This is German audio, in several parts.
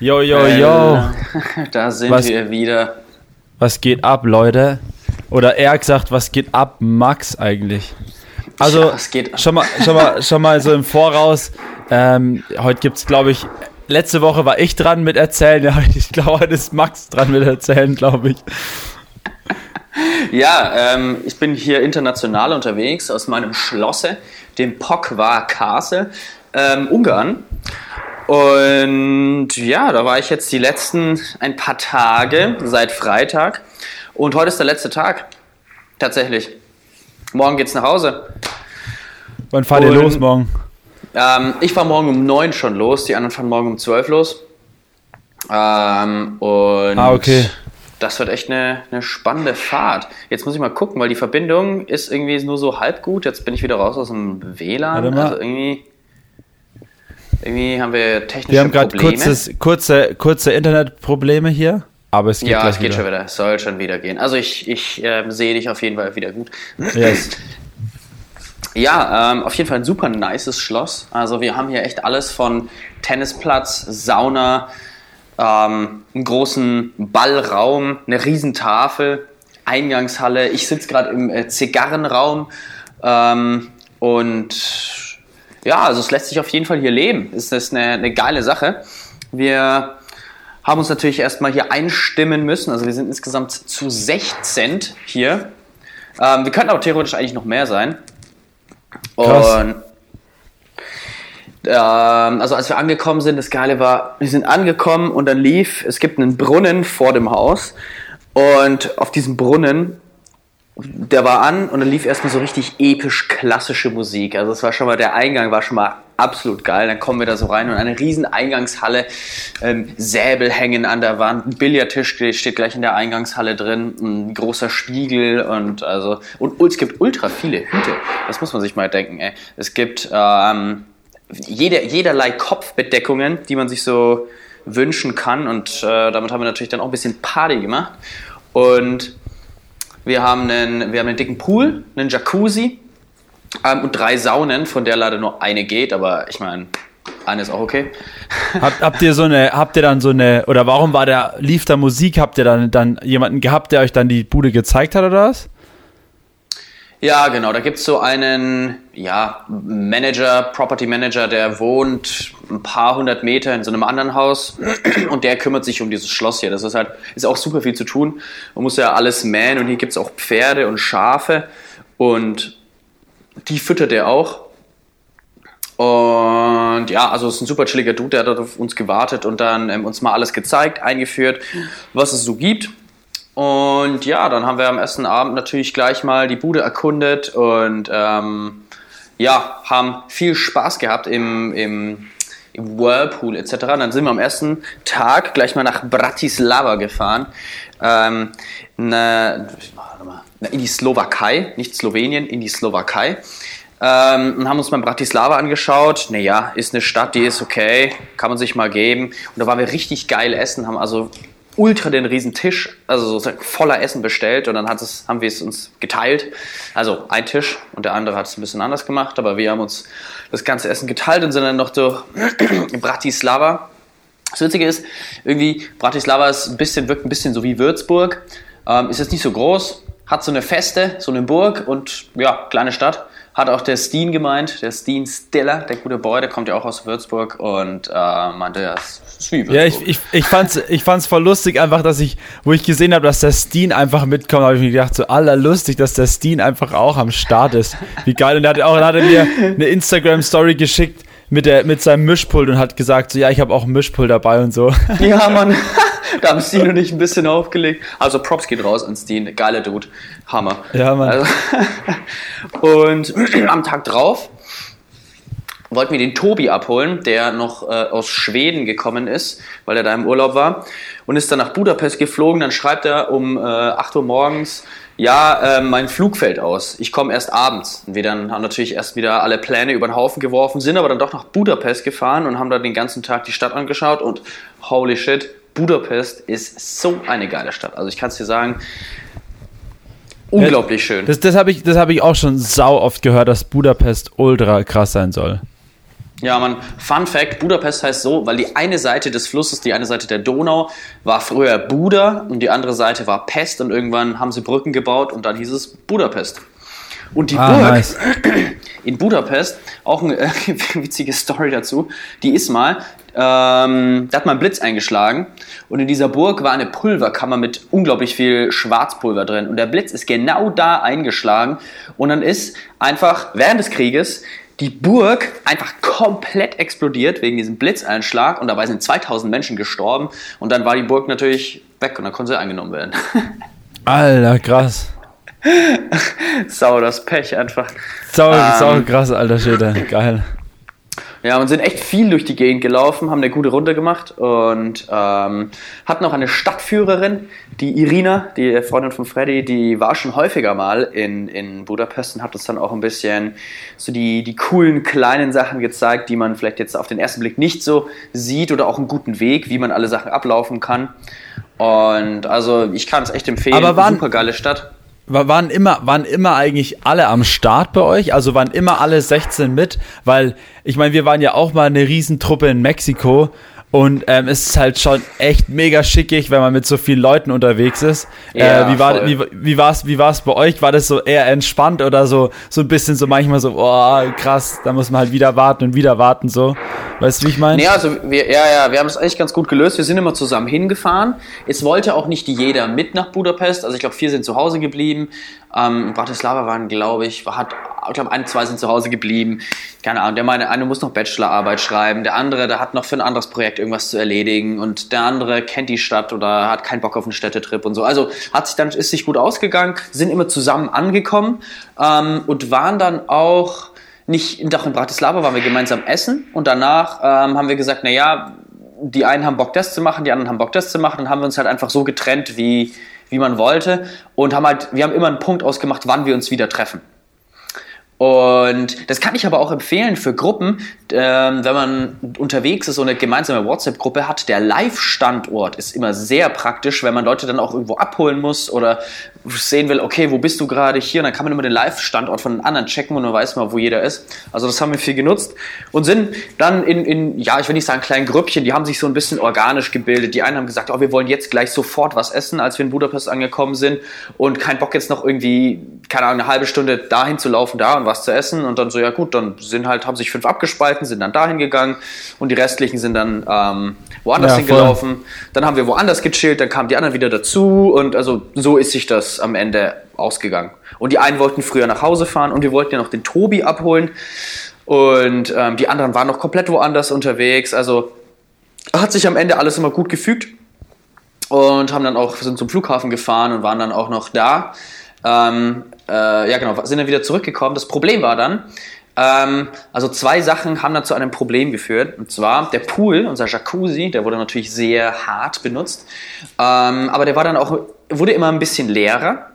Yo, yo, yo. Da sind Was- wir wieder. Was geht ab, Leute? Oder eher gesagt, was geht ab, Max eigentlich? Also, Ja, was geht ab? schon, mal, schon, mal, schon mal so im Voraus. Ähm, heute gibt's, glaube ich, letzte Woche war ich dran mit erzählen. Ja, ich glaube, heute ist Max dran mit erzählen, glaube ich. Ja, ähm, ich bin hier international unterwegs aus meinem Schlosse, dem Pokwa Castle, ähm, Ungarn. Und ja, da war ich jetzt die letzten ein paar Tage, seit Freitag. Und heute ist der letzte Tag. Tatsächlich. Morgen geht's nach Hause. Wann fahrt ihr los morgen? Ähm, ich fahre morgen um 9 schon los, die anderen fahren morgen um 12 los. Ähm, und Ah, okay. das wird echt eine, eine spannende Fahrt. Jetzt muss ich mal gucken, weil die Verbindung ist irgendwie nur so halb gut. Jetzt bin ich wieder raus aus dem WLAN. Warte mal. Also irgendwie, irgendwie haben wir technische Wir haben gerade kurze, kurze Internetprobleme hier, aber es geht ja, es geht wieder. schon wieder. Es soll schon wieder gehen. Also ich, ich ähm, sehe dich auf jeden Fall wieder gut. Yes. Ja, ähm, auf jeden Fall ein super nices Schloss. Also wir haben hier echt alles von Tennisplatz, Sauna, ähm, einen großen Ballraum, eine Riesentafel, Eingangshalle. Ich sitze gerade im äh, Zigarrenraum ähm, und ja, also es lässt sich auf jeden Fall hier leben. Es ist eine, eine geile Sache. Wir haben uns natürlich erstmal hier einstimmen müssen. Also wir sind insgesamt zu 16 hier. Ähm, wir könnten aber theoretisch eigentlich noch mehr sein. Krass. Und ähm, also als wir angekommen sind, das Geile war, wir sind angekommen und dann lief, es gibt einen Brunnen vor dem Haus und auf diesem Brunnen, der war an und dann lief erstmal so richtig episch klassische Musik. Also es war schon mal, der Eingang war schon mal absolut geil. Dann kommen wir da so rein und eine riesen Eingangshalle, ähm, Säbel hängen an der Wand, ein Billardtisch steht gleich in der Eingangshalle drin, ein großer Spiegel und also und es gibt ultra viele Hüte. Das muss man sich mal denken. Ey. Es gibt ähm, jede, jederlei Kopfbedeckungen, die man sich so wünschen kann und äh, damit haben wir natürlich dann auch ein bisschen Party gemacht und wir haben einen, wir haben einen dicken Pool, einen Jacuzzi ähm, und drei Saunen, von der leider nur eine geht, aber ich meine, eine ist auch okay. Habt, habt ihr so eine, habt ihr dann so eine, oder warum war der, lief da Musik, habt ihr dann, dann jemanden gehabt, der euch dann die Bude gezeigt hat oder was? Ja, genau, da gibt's so einen ja, Manager, Property Manager, der wohnt ein paar hundert Meter in so einem anderen Haus und der kümmert sich um dieses Schloss hier. Das ist halt, ist auch super viel zu tun. Man muss ja alles mähen und hier gibt's auch Pferde und Schafe und die füttert er auch. Und ja, also es ist ein super chilliger Dude, der hat auf uns gewartet und dann ähm, uns mal alles gezeigt, eingeführt, was es so gibt. Und ja, dann haben wir am ersten Abend natürlich gleich mal die Bude erkundet und ähm, ja, haben viel Spaß gehabt im, im, im Whirlpool etc. Und dann sind wir am ersten Tag gleich mal nach Bratislava gefahren. Ähm, ne, na, in die Slowakei, nicht Slowenien, in die Slowakei. Ähm, und haben uns mal Bratislava angeschaut. Naja, ist eine Stadt, die ist okay, kann man sich mal geben. Und da waren wir richtig geil essen, haben also ultra den riesen Tisch, also sozusagen voller Essen bestellt und dann hat es, haben wir es uns geteilt. Also ein Tisch und der andere hat es ein bisschen anders gemacht, aber wir haben uns das ganze Essen geteilt und sind dann noch durch Bratislava. Das Witzige ist, irgendwie, Bratislava ist ein bisschen, wirkt ein bisschen so wie Würzburg. Ähm, ist jetzt nicht so groß, hat so eine Feste, so eine Burg und ja, kleine Stadt. Hat auch der Steen gemeint, der Steen Stiller, der gute Boy, der kommt ja auch aus Würzburg und äh, meinte, ja, ist wie Würzburg. Ja, ich, ich, ich fand's, ich fand's voll lustig, einfach, dass ich, wo ich gesehen habe, dass der Steen einfach mitkommt, habe ich mir gedacht, so allerlustig, dass der Steen einfach auch am Start ist. Wie geil. Und er hat auch, dann hat er mir eine Instagram-Story geschickt mit, der, mit seinem Mischpult und hat gesagt, so, ja, ich habe auch ein Mischpult dabei und so. Ja, Mann. da haben Steen und ich ein bisschen aufgelegt. Also Props geht raus an Steen. Geiler Dude. Hammer. Ja, Mann. Also, und am Tag drauf wollten wir den Tobi abholen, der noch äh, aus Schweden gekommen ist, weil er da im Urlaub war und ist dann nach Budapest geflogen. Dann schreibt er um äh, 8 Uhr morgens, ja, äh, mein Flug fällt aus. Ich komme erst abends. Und wir dann haben natürlich erst wieder alle Pläne über den Haufen geworfen, sind aber dann doch nach Budapest gefahren und haben da den ganzen Tag die Stadt angeschaut und holy shit, Budapest ist so eine geile Stadt. Also ich kann es dir sagen, unglaublich schön. Das, das habe ich, das hab ich auch schon sau oft gehört, dass Budapest ultra krass sein soll. Ja, man, Fun Fact, Budapest heißt so, weil die eine Seite des Flusses, die eine Seite der Donau, war früher Buda und die andere Seite war Pest und irgendwann haben sie Brücken gebaut und dann hieß es Budapest. Und die Ah, Burg nice. in Budapest, auch eine äh, witzige Story dazu, die ist mal, ähm, da hat man einen Blitz eingeschlagen und in dieser Burg war eine Pulverkammer mit unglaublich viel Schwarzpulver drin und der Blitz ist genau da eingeschlagen und dann ist einfach während des Krieges die Burg einfach komplett explodiert wegen diesem Blitzeinschlag und dabei sind 2000 Menschen gestorben und dann war die Burg natürlich weg und dann konnte sie eingenommen werden. Alter, krass. Sau das Pech einfach. Sau, Ähm. sau krass, alter Schäde. Geil. Ja, und sind echt viel durch die Gegend gelaufen, haben eine gute Runde gemacht und ähm, hatten auch eine Stadtführerin, die Irina, die Freundin von Freddy, die war schon häufiger mal in, in Budapest und hat uns dann auch ein bisschen so die, die coolen kleinen Sachen gezeigt, die man vielleicht jetzt auf den ersten Blick nicht so sieht oder auch einen guten Weg, wie man alle Sachen ablaufen kann. Und also ich kann es echt empfehlen. Aber waren- super geile Stadt. Wa- Waren immer, waren immer eigentlich alle am Start bei euch? Also waren immer alle 16 mit? Weil, ich meine, wir waren ja auch mal eine Riesentruppe in Mexiko und ähm, es ist halt schon echt mega schickig, wenn man mit so vielen Leuten unterwegs ist. Ja, äh, wie war voll. wie, wie war's wie war's bei euch? War das so eher entspannt oder so so ein bisschen so manchmal so oh krass, da muss man halt wieder warten und wieder warten so. Weißt du, wie ich meine? Nee, also wir, ja, ja, wir haben es eigentlich ganz gut gelöst. Wir sind immer zusammen hingefahren. Es wollte auch nicht jeder mit nach Budapest. Also ich glaube, vier sind zu Hause geblieben. Ähm, Bratislava waren, glaube ich, hat, ich glaube, ein, zwei sind zu Hause geblieben. Keine Ahnung. Der meine, eine muss noch Bachelorarbeit schreiben. Der andere, der hat noch für ein anderes Projekt irgendwas zu erledigen. Und der andere kennt die Stadt oder hat keinen Bock auf einen Städtetrip und so. Also hat sich dann, ist sich gut ausgegangen, sind immer zusammen angekommen ähm, und waren dann auch nicht doch in Bratislava waren wir gemeinsam essen und danach ähm, haben wir gesagt, naja, die einen haben Bock das zu machen, die anderen haben Bock das zu machen, dann haben wir uns halt einfach so getrennt, wie, wie man wollte und haben halt, wir haben immer einen Punkt ausgemacht, wann wir uns wieder treffen. Und das kann ich aber auch empfehlen für Gruppen, ähm, wenn man unterwegs ist, so eine gemeinsame WhatsApp-Gruppe hat. Der Live-Standort ist immer sehr praktisch, wenn man Leute dann auch irgendwo abholen muss oder sehen will, okay, wo bist du gerade hier? Und dann kann man immer den Live-Standort von den anderen checken und dann weiß man, wo jeder ist. Also das haben wir viel genutzt und sind dann in, in ja, ich will nicht sagen kleinen Grüppchen, die haben sich so ein bisschen organisch gebildet. Die einen haben gesagt, oh, wir wollen jetzt gleich sofort was essen, als wir in Budapest angekommen sind und kein Bock jetzt noch irgendwie, keine Ahnung, eine halbe Stunde dahin zu laufen, da und was zu essen und dann so, ja gut, dann sind halt, haben sich fünf abgespalten, sind dann dahin gegangen und die restlichen sind dann ähm, woanders Ja, voll. hingelaufen. Dann haben wir woanders gechillt, dann kamen die anderen wieder dazu und also so ist sich das am Ende ausgegangen. Und die einen wollten früher nach Hause fahren und wir wollten ja noch den Tobi abholen und ähm, die anderen waren noch komplett woanders unterwegs. Also hat sich am Ende alles immer gut gefügt und haben dann auch sind zum Flughafen gefahren und waren dann auch noch da. Ähm, äh, ja genau, sind dann wieder zurückgekommen. Das Problem war dann, ähm, also zwei Sachen haben dann zu einem Problem geführt. Und zwar der Pool, unser Jacuzzi, der wurde natürlich sehr hart benutzt, ähm, aber der war dann auch wurde immer ein bisschen leerer,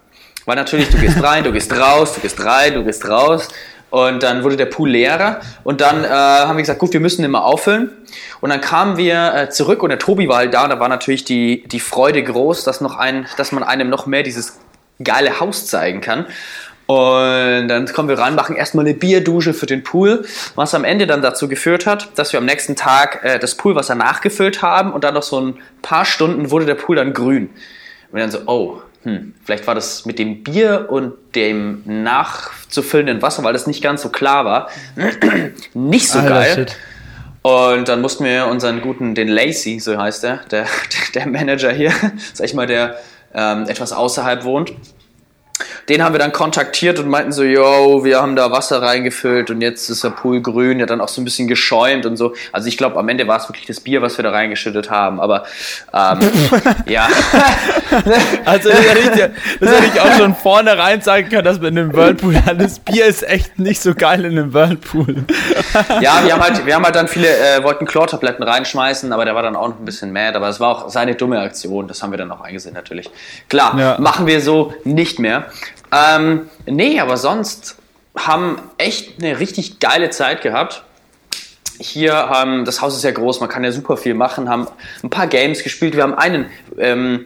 weil natürlich du gehst rein, du gehst raus, du gehst rein, du gehst raus. Und dann wurde der Pool leerer und dann äh, haben wir gesagt, gut, wir müssen mal auffüllen. Und dann kamen wir äh, zurück und der Tobi war halt da und da war natürlich die, die Freude groß, dass, noch ein, dass man einem noch mehr dieses geile Haus zeigen kann. Und dann kommen wir rein, machen erstmal eine Bierdusche für den Pool, was am Ende dann dazu geführt hat, dass wir am nächsten Tag äh, das Poolwasser nachgefüllt haben und dann noch so ein paar Stunden wurde der Pool dann grün. Und dann so, oh, hm, vielleicht war das mit dem Bier und dem nachzufüllenden Wasser, weil das nicht ganz so klar war, nicht so Alter, geil. shit. Und dann mussten wir unseren guten, den Lacey, so heißt er, der, der Manager hier, sag ich mal, der ähm, etwas außerhalb wohnt, den haben wir dann kontaktiert und meinten so, yo, wir haben da Wasser reingefüllt und jetzt ist der Pool grün, ja dann auch so ein bisschen geschäumt und so. Also ich glaube, am Ende war es wirklich das Bier, was wir da reingeschüttet haben, aber ähm, ja. Also das hätte, ich, das hätte ich auch schon vornherein sagen können, dass man in einem Whirlpool das Bier ist echt nicht so geil in einem Whirlpool. Ja, wir haben halt, wir haben halt dann viele, äh, wollten Chlortabletten reinschmeißen, aber der war dann auch noch ein bisschen mad, aber es war auch seine dumme Aktion, das haben wir dann auch eingesehen natürlich. Klar, Ja. machen wir so nicht mehr. Ähm, nee, aber sonst haben echt eine richtig geile Zeit gehabt. Hier, ähm, das Haus ist ja groß, man kann ja super viel machen, haben ein paar Games gespielt. Wir haben einen ähm,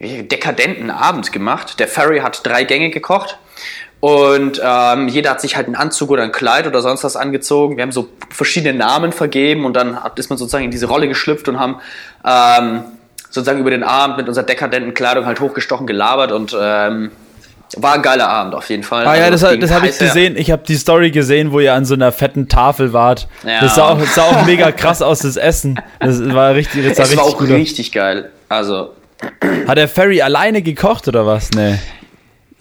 dekadenten Abend gemacht. Der Ferry hat drei Gänge gekocht Und ähm, jeder hat sich halt einen Anzug oder ein Kleid oder sonst was angezogen. Wir haben so verschiedene Namen vergeben und dann ist man sozusagen in diese Rolle geschlüpft und haben ähm, sozusagen über den Abend mit unserer dekadenten Kleidung halt hochgestochen gelabert und ähm, war ein geiler Abend auf jeden Fall. Ah ja, also das, das habe ich gesehen. Ich habe die Story gesehen, wo ihr an so einer fetten Tafel wart. Ja. Das, sah auch, das sah auch mega krass aus, das Essen. Das war richtig, das sah es richtig war auch gut richtig geil. Also. Hat der Ferry alleine gekocht oder was? Nee.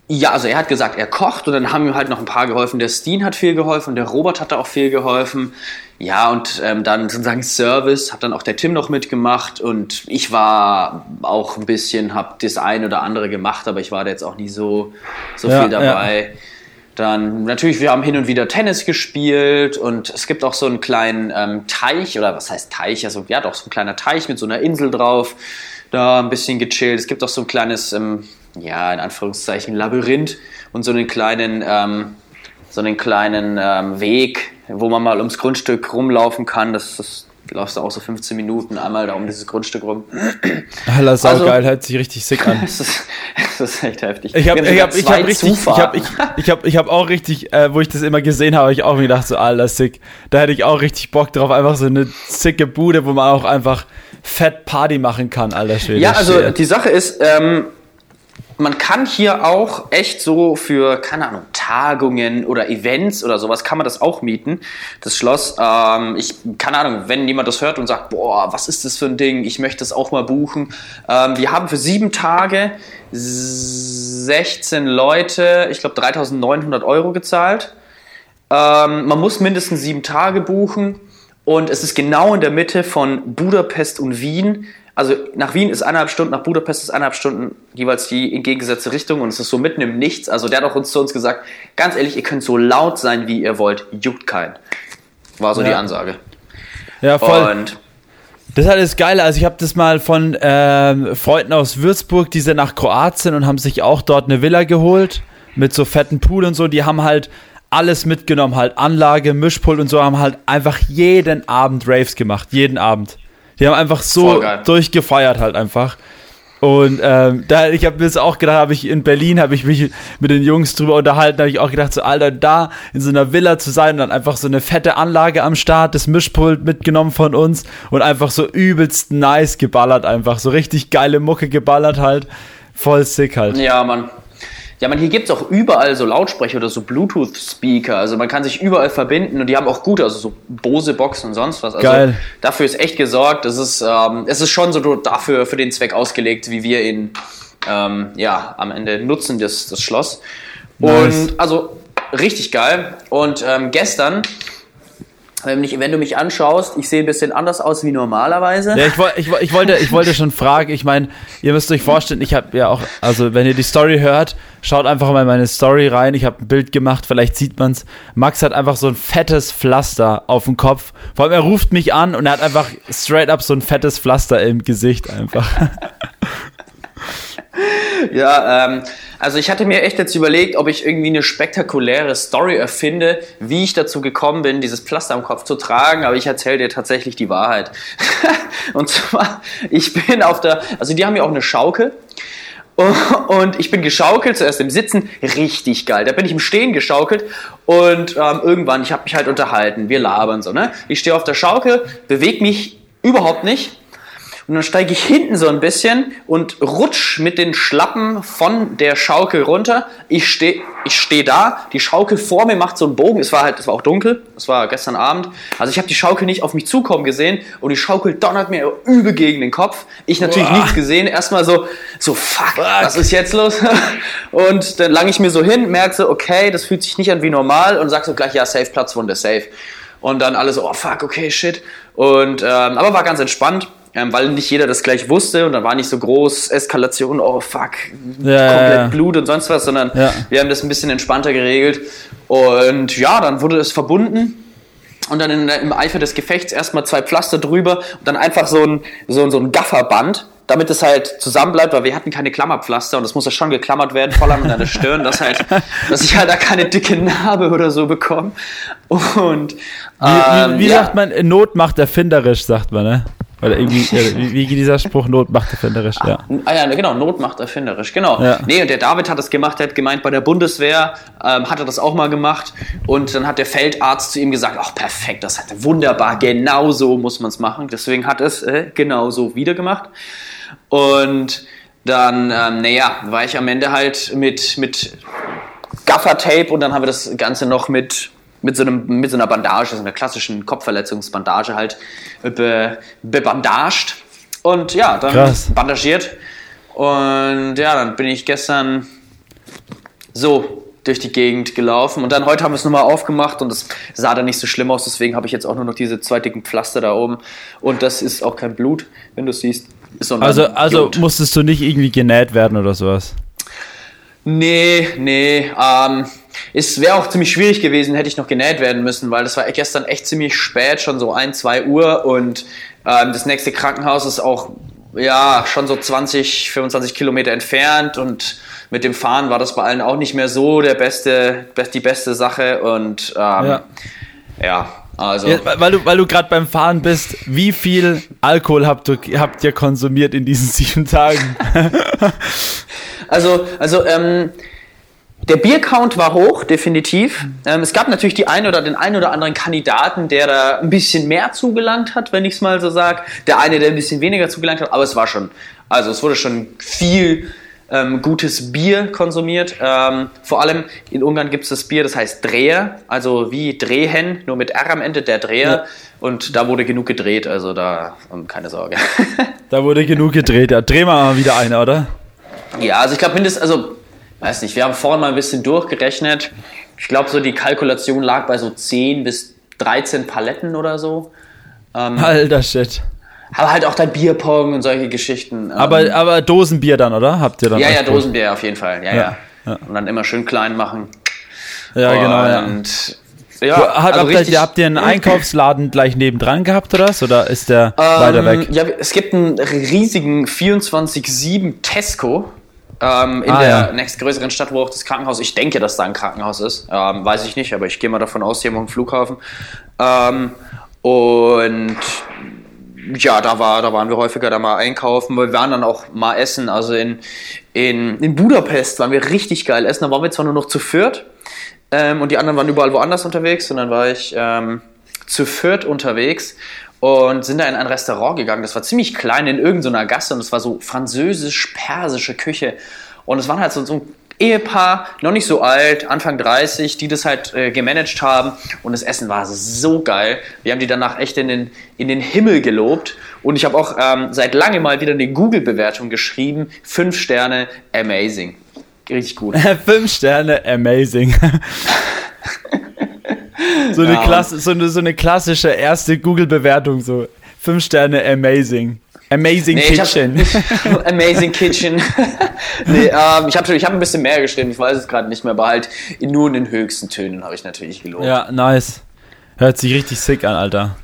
Ja, also er hat gesagt, er kocht und dann haben ihm halt noch ein paar geholfen. Der Steen hat viel geholfen, der Robert hat da auch viel geholfen. Ja, und ähm, dann sozusagen Service hat dann auch der Tim noch mitgemacht und ich war auch ein bisschen, habe das ein oder andere gemacht, aber ich war da jetzt auch nie so, so ja, viel dabei. Ja. Dann natürlich, wir haben hin und wieder Tennis gespielt und es gibt auch so einen kleinen ähm, Teich oder was heißt Teich? Also ja, doch so ein kleiner Teich mit so einer Insel drauf. Da ein bisschen gechillt. Es gibt auch so ein kleines ähm, ja, in Anführungszeichen Labyrinth und so einen kleinen, ähm, so einen kleinen ähm, Weg, wo man mal ums Grundstück rumlaufen kann. Das, das läufst du auch so 15 Minuten einmal da um dieses Grundstück rum. Alter, sau also, geil, hört sich richtig sick an. das, ist, das ist echt heftig. Ich habe ich hab, ich hab richtig, ich habe ich, ich hab, ich hab auch richtig, äh, wo ich das immer gesehen habe, ich auch mir gedacht, so, Alter, sick. Da hätte ich auch richtig Bock drauf, einfach so eine sicke Bude, wo man auch einfach fett Party machen kann, Alter Schwede. Ja, also die Sache ist, ähm, man kann hier auch echt so für, keine Ahnung, Tagungen oder Events oder sowas, kann man das auch mieten, das Schloss. Ähm, ich, keine Ahnung, wenn jemand das hört und sagt, boah, was ist das für ein Ding, ich möchte das auch mal buchen. Ähm, wir haben für sieben Tage 16 Leute, ich glaube 3900 Euro gezahlt. Ähm, man muss mindestens sieben Tage buchen und es ist genau in der Mitte von Budapest und Wien also nach Wien ist eineinhalb Stunden, nach Budapest ist eineinhalb Stunden jeweils die entgegengesetzte Richtung und es ist so mitten im Nichts. Also der hat auch uns zu uns gesagt, ganz ehrlich, ihr könnt so laut sein, wie ihr wollt, juckt keinen. War so ja. die Ansage. Ja, voll. Und das ist halt das Geile. Also ich habe das mal von ähm, Freunden aus Würzburg, die sind nach Kroatien und haben sich auch dort eine Villa geholt mit so fetten Pool und so. Die haben halt alles mitgenommen, halt Anlage, Mischpult und so, haben halt einfach jeden Abend Raves gemacht, jeden Abend. Die haben einfach so durchgefeiert halt einfach. Und ähm, da, ich habe mir das auch gedacht, habe ich in Berlin, habe ich mich mit den Jungs drüber unterhalten, habe ich auch gedacht, so Alter, da in so einer Villa zu sein und dann einfach so eine fette Anlage am Start, das Mischpult mitgenommen von uns und einfach so übelst nice geballert einfach, so richtig geile Mucke geballert halt, voll sick halt. Ja, Mann. Ja, man, hier gibt es auch überall so Lautsprecher oder so Bluetooth-Speaker. Also man kann sich überall verbinden und die haben auch gute, also so Bose-Boxen und sonst was. Also Geil. dafür ist echt gesorgt. Es ist, ähm, es ist schon so dafür, für den Zweck ausgelegt, wie wir ihn ähm, ja, am Ende nutzen, das, das Schloss. Nice. Und also richtig geil. Und ähm, gestern wenn, ich, wenn du mich anschaust, ich sehe ein bisschen anders aus wie normalerweise. Ja, ich, ich, ich, wollte, ich wollte schon fragen, ich meine, ihr müsst euch vorstellen, ich habe ja auch, also wenn ihr die Story hört, schaut einfach mal in meine Story rein. Ich habe ein Bild gemacht, vielleicht sieht man es. Max hat einfach so ein fettes Pflaster auf dem Kopf. Vor allem, er ruft mich an und er hat einfach straight up so ein fettes Pflaster im Gesicht einfach. ja, ähm, also ich hatte mir echt jetzt überlegt, ob ich irgendwie eine spektakuläre Story erfinde, wie ich dazu gekommen bin, dieses Pflaster am Kopf zu tragen, aber ich erzähle dir tatsächlich die Wahrheit. und zwar, ich bin auf der, also die haben ja auch eine Schaukel. Und ich bin geschaukelt, zuerst im Sitzen, richtig geil. Da bin ich im Stehen geschaukelt und ähm, irgendwann, ich habe mich halt unterhalten, wir labern so, ne? Ich stehe auf der Schaukel, bewege mich überhaupt nicht und dann steige ich hinten so ein bisschen und rutsch mit den Schlappen von der Schaukel runter. Ich stehe ich steh da, die Schaukel vor mir macht so einen Bogen. Es war halt, es war auch dunkel, es war gestern Abend. Also ich habe die Schaukel nicht auf mich zukommen gesehen und die Schaukel donnert mir übel gegen den Kopf. Ich natürlich Boah. nichts gesehen. Erstmal so, so fuck, fuck, was ist jetzt los? und dann lang ich mir so hin, merke so, okay, das fühlt sich nicht an wie normal und sag so gleich, ja, safe, Platzwunde, safe. Und dann alles so, oh fuck, okay, shit. Und, ähm, aber war ganz entspannt ähm, weil nicht jeder das gleich wusste und da war nicht so groß Eskalation, oh fuck, ja, komplett ja. Blut und sonst was, sondern ja. wir haben das ein bisschen entspannter geregelt. Und ja, dann wurde es verbunden und dann in, im Eifer des Gefechts erstmal zwei Pflaster drüber und dann einfach so ein, so, so ein Gafferband, damit es halt zusammen bleibt, weil wir hatten keine Klammerpflaster und es muss ja schon geklammert werden, voll an der Stirn, dass halt, dass ich halt da keine dicke Narbe oder so bekomme. Und ähm, wie, wie, wie ja. sagt man, Not macht erfinderisch, sagt man, ne? Oder irgendwie, äh, wie, wie geht dieser Spruch? Not macht erfinderisch, ja. Ah ja, genau, Not macht erfinderisch, genau. Ja. Nee, und der David hat das gemacht, der hat gemeint, bei der Bundeswehr ähm, hat er das auch mal gemacht. Und dann hat der Feldarzt zu ihm gesagt, ach perfekt, das hat wunderbar, genau so muss man es machen. Deswegen hat es äh, genau so wieder gemacht. Und dann, ähm, naja, war ich am Ende halt mit, mit Gaffertape und dann haben wir das Ganze noch mit, mit, so, einem, mit so einer Bandage, so einer klassischen Kopfverletzungsbandage halt be, bebandaged. Und ja, dann Krass. bandagiert. Und ja, dann bin ich gestern so durch die Gegend gelaufen. Und dann heute haben wir es nochmal aufgemacht und es sah dann nicht so schlimm aus. Deswegen habe ich jetzt auch nur noch diese zwei dicken Pflaster da oben. Und das ist auch kein Blut, wenn du es siehst. Also, also musstest du nicht irgendwie genäht werden oder sowas? Nee, nee. Ähm, es wäre auch ziemlich schwierig gewesen, hätte ich noch genäht werden müssen, weil das war gestern echt ziemlich spät, schon so 1, 2 Uhr und ähm, das nächste Krankenhaus ist auch ja schon so 20, 25 Kilometer entfernt und mit dem Fahren war das bei allen auch nicht mehr so der beste, best, die beste Sache und ähm, Ja. ja. also Ja, weil du, weil du gerade beim Fahren bist, wie viel Alkohol habt, du, habt ihr konsumiert in diesen sieben Tagen? Also, also ähm, der Biercount war hoch, definitiv. Ähm, es gab natürlich die eine oder den einen oder anderen Kandidaten, der da ein bisschen mehr zugelangt hat, wenn ich es mal so sage. Der eine, der ein bisschen weniger zugelangt hat, aber es war schon, also es wurde schon viel ähm, gutes Bier konsumiert. Ähm, vor allem in Ungarn gibt es das Bier, das heißt Dreher, also wie Drehen, nur mit R am Ende, der Dreher. Ja. Und da wurde genug gedreht, also da ähm, keine Sorge. Da wurde genug gedreht. Ja, drehen wir mal wieder eine, oder? Ja, also ich glaube mindestens, also weiß nicht, wir haben vorhin mal ein bisschen durchgerechnet. Ich glaube, so die Kalkulation lag bei so 10 bis 13 Paletten oder so. Ähm, Alter Shit. aber halt auch dann Bierpong und solche Geschichten. Ähm, Aber, aber Dosenbier dann, oder? Habt ihr dann? ja, ja? Dosenbier auf jeden Fall. Ja, ja. Ja, ja. Und dann immer schön klein machen. Ja, genau, ja. Und ja, Habt, also habt ihr, richtig- habt ihr einen Einkaufsladen gleich nebendran gehabt oder was? Oder ist der weiter Ähm, weg? Ja, es gibt einen riesigen 24-7 Tesco ähm, in Ah, der ja. nächstgrößeren Stadt, wo auch das Krankenhaus, ich denke, dass da ein Krankenhaus ist, ähm, weiß ich nicht, aber ich gehe mal davon aus, hier am Flughafen. Ähm, und ja, da, war, da waren wir häufiger da mal einkaufen. Wir waren dann auch mal essen. Also in, in, in Budapest waren wir richtig geil essen. Da waren wir zwar nur noch zu viert ähm, und die anderen waren überall woanders unterwegs. Und dann war ich ähm, zu viert unterwegs und sind da in ein Restaurant gegangen. Das war ziemlich klein in irgendeiner Gasse und es war so französisch-persische Küche. Und es waren halt so, so ein Ehepaar, noch nicht so alt, Anfang 30, die das halt äh, gemanagt haben. Und das Essen war so geil. Wir haben die danach echt in den, in den Himmel gelobt. Und ich habe auch ähm, seit langem mal wieder eine Google-Bewertung geschrieben. Fünf Sterne, amazing. Richtig gut. Fünf Sterne, amazing. so, eine Ja. Klasse, so, eine, so eine klassische erste Google-Bewertung, so fünf Sterne, amazing. Amazing Nee, ich hab- Kitchen. Amazing Kitchen. nee, ähm, ich habe ich hab ein bisschen mehr geschrieben, ich weiß es gerade nicht mehr, aber halt in, nur in den höchsten Tönen habe ich natürlich gelobt. ja, nice. Hört sich richtig sick an, Alter.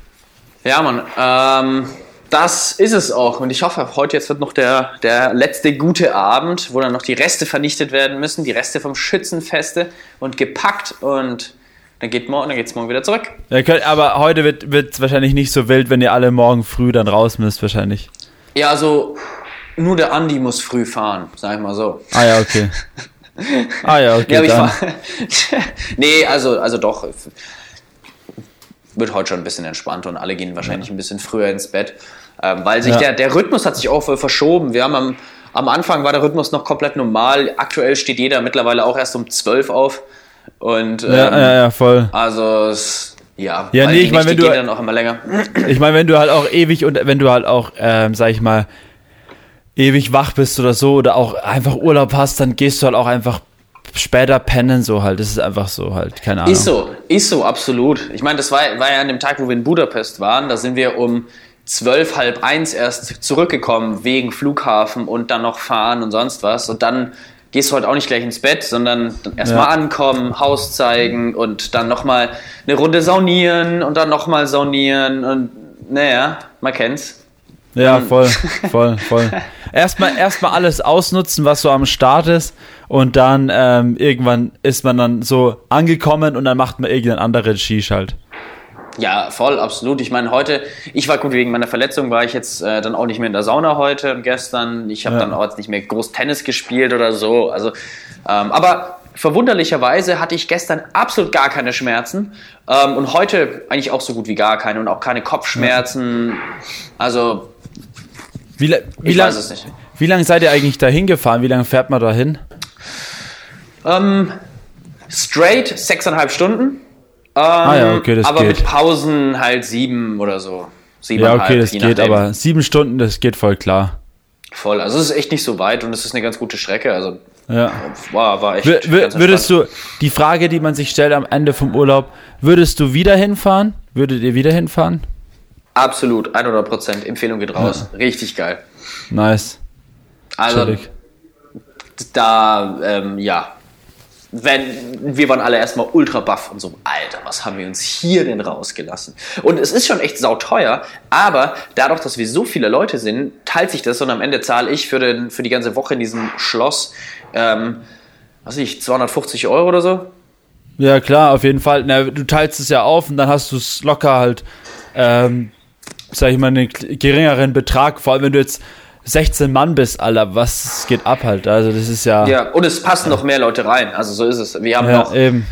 Ja, Mann, ähm, das ist es auch. Und ich hoffe, heute jetzt wird noch der, der letzte gute Abend, wo dann noch die Reste vernichtet werden müssen, die Reste vom Schützenfeste und gepackt und dann geht morgen, dann geht's morgen wieder zurück. Ja, könnt, aber heute wird es wahrscheinlich nicht so wild, wenn ihr alle morgen früh dann raus müsst, wahrscheinlich. Ja, also nur der Andi muss früh fahren, sag ich mal so. Ah ja, okay. Ah ja, okay. Ja, ich dann. Nee, also, also doch. Wird heute schon ein bisschen entspannt und alle gehen wahrscheinlich ein bisschen früher ins Bett. Ähm, weil sich Ja. der, der Rhythmus hat sich auch voll verschoben. Wir haben am, am Anfang war der Rhythmus noch komplett normal. Aktuell steht jeder mittlerweile auch erst um 12 auf. Und ähm, ja, ja, ja, voll. also es, ja, Ja, nee, ich mein, Nächte wenn du- dann auch immer länger. Ich meine, wenn du halt auch ewig und wenn du halt auch, ähm, sag ich mal, ewig wach bist oder so oder auch einfach Urlaub hast, dann gehst du halt auch einfach später pennen, so halt. Das ist einfach so halt, keine Ahnung. Ist so, ist so, absolut. Ich meine, das war, war ja an dem Tag, wo wir in Budapest waren, da sind wir um zwölf, halb eins erst zurückgekommen wegen Flughafen und dann noch fahren und sonst was. Und dann gehst du halt auch nicht gleich ins Bett, sondern erstmal Ja. ankommen, Haus zeigen und dann nochmal eine Runde saunieren und dann nochmal saunieren und naja, man kennt's. Ja, voll, voll, voll. Erstmal erstmal alles ausnutzen, was so am Start ist und dann ähm, irgendwann ist man dann so angekommen und dann macht man irgendeinen anderen Shish halt. Ja, voll, absolut. Ich meine, heute, ich war gut, wegen meiner Verletzung war ich jetzt äh, dann auch nicht mehr in der Sauna heute und gestern. Ich habe Ja. dann auch jetzt nicht mehr groß Tennis gespielt oder so. Also, ähm, aber verwunderlicherweise hatte ich gestern absolut gar keine Schmerzen ähm, und heute eigentlich auch so gut wie gar keine und auch keine Kopfschmerzen. Also, Wie, la- wie ich lang, weiß es nicht. Wie lange seid ihr eigentlich dahin gefahren? Wie lange fährt man da hin? Ähm, straight sechseinhalb Stunden. Ähm, Ah ja, okay, das aber geht. mit Pausen halt sieben oder so. Ja, Siebeneinhalb, okay, das geht, nachdem. aber sieben Stunden, das geht voll klar. Voll. Also es ist echt nicht so weit und es ist eine ganz gute Strecke. Also Ja. war, war echt. Ganz Würdest du, die Frage, die man sich stellt am Ende vom Urlaub, würdest du wieder hinfahren? Würdet ihr wieder hinfahren? Absolut, 100 Prozent. Empfehlung geht raus. Richtig geil. Nice. Also Chillig. da, ähm, ja. Wenn, wir waren alle erstmal ultra baff und so, Alter, was haben wir uns hier denn rausgelassen? Und es ist schon echt sauteuer, aber dadurch, dass wir so viele Leute sind, teilt sich das und am Ende zahle ich für, den, für die ganze Woche in diesem Schloss, ähm, was weiß ich, 250 Euro oder so. Ja, klar, auf jeden Fall. Na, du teilst es ja auf und dann hast du es locker halt, ähm, sag ich mal, einen geringeren Betrag. Vor allem, wenn du jetzt 16 Mann bist, Alter, was geht ab halt? Also, das ist ja. Ja, und es passen noch mehr Leute rein. Also so ist es. Wir haben ja, noch, eben.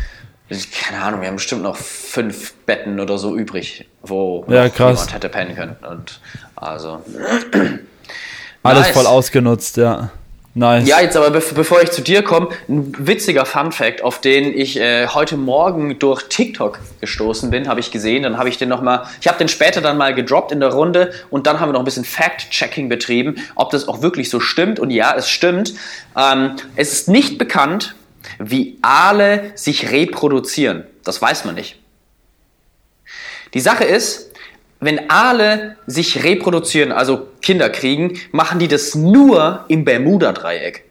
keine Ahnung, wir haben bestimmt noch fünf Betten oder so übrig, wo Ja, jemand hätte pennen können. Und also. Alles Nice. voll ausgenutzt, ja. Nice. Ja, jetzt aber bev bevor ich zu dir komme, ein witziger Fun Fact, auf den ich äh, heute Morgen durch TikTok gestoßen bin, habe ich gesehen. Dann habe ich den noch mal, ich habe den später dann mal gedroppt in der Runde und dann haben wir noch ein bisschen Fact-Checking betrieben, ob das auch wirklich so stimmt. Und ja, es stimmt. Ähm, es ist nicht bekannt, wie Aale sich reproduzieren. Das weiß man nicht. Die Sache ist, wenn Aale sich reproduzieren, also Kinder kriegen, machen die das nur im Bermuda-Dreieck.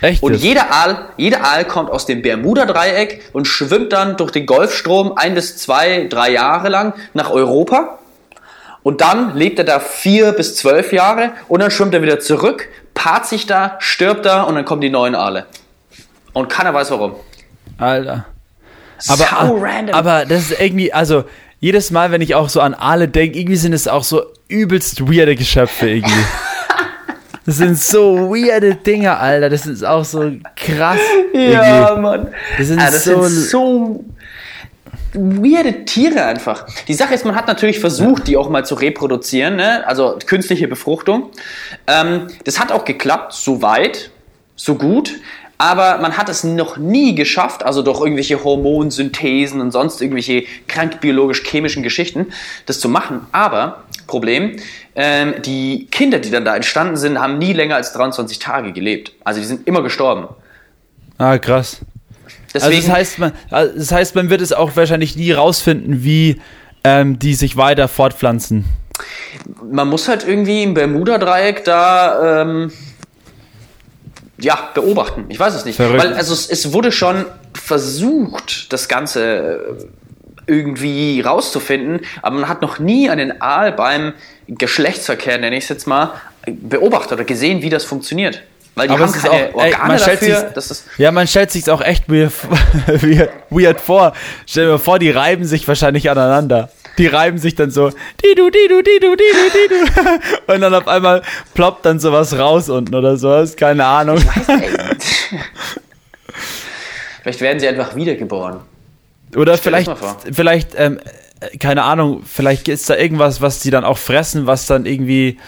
Echt? Und jeder Aal, jeder Aal kommt aus dem Bermuda-Dreieck und schwimmt dann durch den Golfstrom ein bis zwei, drei Jahre lang nach Europa. Und dann lebt er da vier bis zwölf Jahre und dann schwimmt er wieder zurück, paart sich da, stirbt da und dann kommen die neuen Aale. Und keiner weiß warum. Alter. Aber, Sau random. aber das ist irgendwie, also jedes Mal, wenn ich auch so an Aale denke, irgendwie sind es auch so übelst weirde Geschöpfe irgendwie. Das sind so weirde Dinger, Alter. Das ist auch so krass. irgendwie. Mann. Das sind Ah, das so- sind so weirde Tiere einfach. Die Sache ist, man hat natürlich versucht, die auch mal zu reproduzieren, ne? also künstliche Befruchtung. Ähm, das hat auch geklappt, so weit, so gut. Aber man hat es noch nie geschafft, also durch irgendwelche Hormonsynthesen und sonst irgendwelche krank biologisch-chemischen Geschichten, das zu machen. Aber, Problem, ähm, die Kinder, die dann da entstanden sind, haben nie länger als 23 Tage gelebt. Also die sind immer gestorben. Ah, krass. Also Deswegen, das heißt, man, also das heißt, man wird es auch wahrscheinlich nie rausfinden, wie ähm, die sich weiter fortpflanzen. man muss halt irgendwie im Bermuda-Dreieck da ähm, ja, beobachten. Ich weiß es nicht. Verrückt. Weil also es, es wurde schon versucht, das Ganze äh, irgendwie rauszufinden, aber man hat noch nie einen Aal beim Geschlechtsverkehr, nenne ich es jetzt mal, beobachtet oder gesehen, wie das funktioniert. Weil die Aber haben keine auch, ey, Organe man stellt dafür. sich's- Das ist, Ja, man stellt sich auch echt weird, weird, weird vor. Stell dir mal vor, die reiben sich wahrscheinlich aneinander. Die reiben sich dann so, didu, didu, didu, didu, didu. Und dann auf einmal ploppt dann sowas raus unten oder sowas. Keine Ahnung. ey. Vielleicht werden sie einfach wiedergeboren. Oder vielleicht, vielleicht, ähm, äh, keine Ahnung, vielleicht ist da irgendwas, was die dann auch fressen, was dann irgendwie,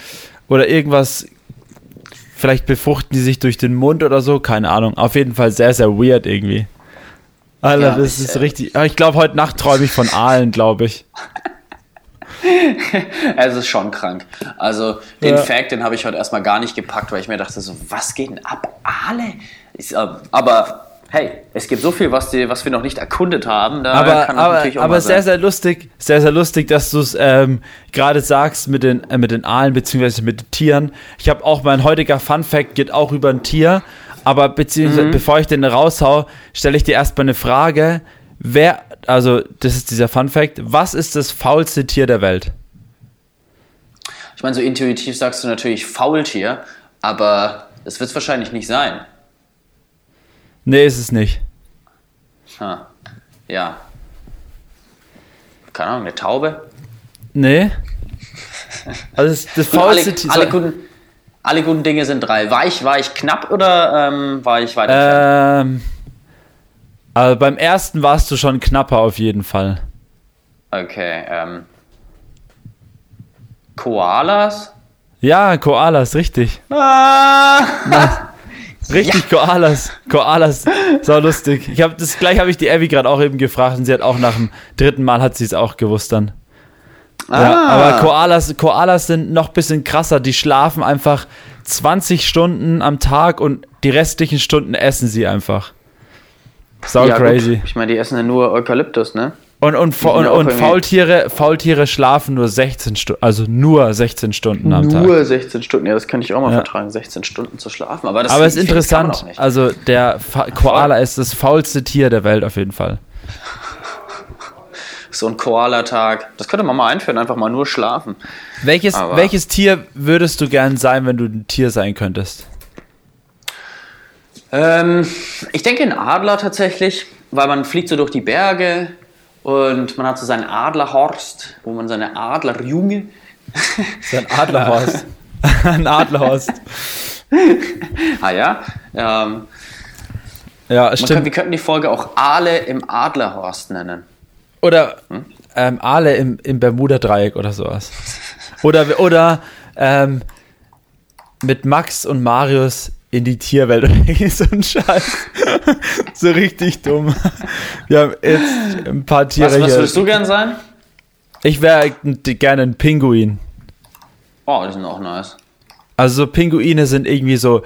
oder irgendwas, vielleicht befruchten die sich durch den Mund oder so, keine Ahnung. Auf jeden Fall sehr, sehr weird irgendwie. Alter, Ja, das ich, ist äh, richtig. Aber ich glaube, heute Nacht träume ich von Aalen, glaube ich. Es ist schon krank. Also den Ja. Fact, den habe ich heute erstmal gar nicht gepackt, weil ich mir dachte so, was geht denn ab? Aale? Äh, aber hey, es gibt so viel, was, die, was wir noch nicht erkundet haben. Da Aber, kann aber, natürlich auch aber sehr, sehr lustig, sehr, sehr lustig, dass du es ähm, gerade sagst mit den, äh, mit den Aalen beziehungsweise mit den Tieren. Ich habe auch mein heutiger Fun Fact geht auch über ein Tier, aber beziehungsweise Mhm. bevor ich den raushau, stelle ich dir erstmal eine Frage. Wer, also das ist dieser Fun Fact, was ist das faulste Tier der Welt? Ich meine, so intuitiv sagst du natürlich Faultier, aber das wird es wahrscheinlich nicht sein. Nee, ist es nicht. Ha. Ja. keine Ahnung, eine Taube? Nee. Also das, das Gut, alle, faulste Tier. alle, guten, alle guten Dinge sind drei. War ich, war ich knapp oder ähm, war ich weit entfernt? Ähm, also beim ersten warst du schon knapper auf jeden Fall. Okay, ähm. Koalas? Ja, Koalas, richtig. Ah! Richtig, Koalas. Koalas. So lustig. Ich hab, das gleich habe ich die Abby gerade auch eben gefragt und sie hat auch nach dem dritten Mal hat sie es auch gewusst dann. Ja, Ah. aber Koalas, Koalas sind noch ein bisschen krasser. Die schlafen einfach 20 Stunden am Tag und die restlichen Stunden essen sie einfach. Sau ja, crazy. Gut. Ich meine, die essen ja nur Eukalyptus, ne? Und, und, und, ja und Faultiere, Faultiere schlafen nur 16 Stunden, also nur 16 Stunden am Tag. Nur 16 Stunden, ja, das kann ich auch mal Ja. vertragen, 16 Stunden zu schlafen. Aber, das Aber es ist interessant. Also der Fa Koala ist das faulste Tier der Welt auf jeden Fall. So ein Koala-Tag. Das könnte man mal einführen, einfach mal nur schlafen. Welches, Aber- welches Tier würdest du gern sein, wenn du ein Tier sein könntest? Ähm, ich denke ein Adler tatsächlich, weil man fliegt so durch die Berge und man hat so seinen Adlerhorst, wo man seine Adlerjunge. Das ist ein Adlerhorst. ein Adlerhorst. Ah ja. Ähm, Ja, man kann, stimmt. wir könnten die Folge auch Aale im Adlerhorst nennen. Oder ähm, Aale im, im Bermuda-Dreieck oder sowas. Oder, oder ähm, mit Max und Marius in die Tierwelt oder so ein Scheiß. so richtig dumm. Wir haben jetzt ein paar Tiere Was, was hier. würdest du gern sein? Ich wäre gerne ein Pinguin. Oh, die sind auch nice. Also so Pinguine sind irgendwie so